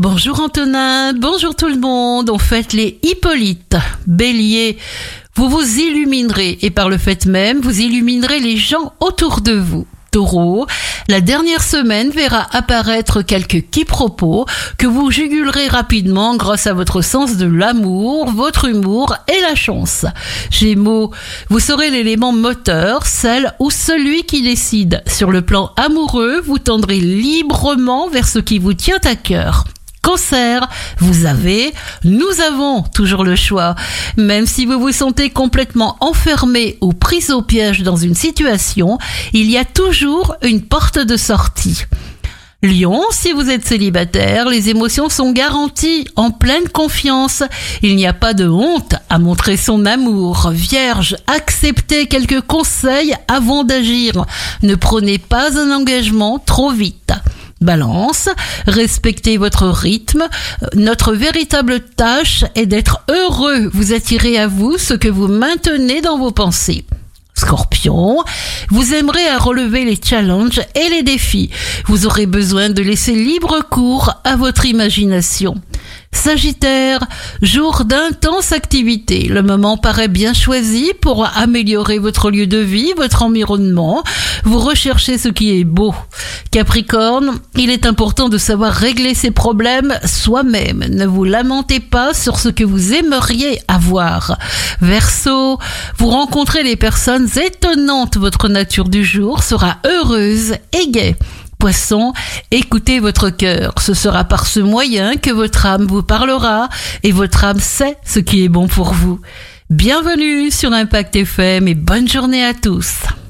Bonjour Antonin, bonjour tout le monde. On fête les Hippolytes. Bélier, vous vous illuminerez et par le fait même, vous illuminerez les gens autour de vous. Taureau, la dernière semaine verra apparaître quelques quiproquos que vous jugulerez rapidement grâce à votre sens de l'amour, votre humour et la chance. Gémeaux, vous serez l'élément moteur, celle ou celui qui décide. Sur le plan amoureux, vous tendrez librement vers ce qui vous tient à cœur. Cancer, vous avez, nous avons toujours le choix. Même si vous vous sentez complètement enfermé ou pris au piège dans une situation, il y a toujours une porte de sortie. Lion, si vous êtes célibataire, les émotions sont garanties, en pleine confiance. Il n'y a pas de honte à montrer son amour. Vierge, acceptez quelques conseils avant d'agir. Ne prenez pas un engagement trop vite. Balance, respectez votre rythme. Notre véritable tâche est d'être heureux. Vous attirez à vous ce que vous maintenez dans vos pensées. Scorpion, vous aimerez à relever les challenges et les défis. Vous aurez besoin de laisser libre cours à votre imagination. Sagittaire, jour d'intense activité. Le moment paraît bien choisi pour améliorer votre lieu de vie, votre environnement. Vous recherchez ce qui est beau. Capricorne, il est important de savoir régler ses problèmes soi-même. Ne vous lamentez pas sur ce que vous aimeriez avoir. Verseau, vous rencontrez des personnes étonnantes. Votre nature du jour sera heureuse et gaie. Poisson, écoutez votre cœur. Ce sera par ce moyen que votre âme vous parlera et votre âme sait ce qui est bon pour vous. Bienvenue sur Impact FM et bonne journée à tous.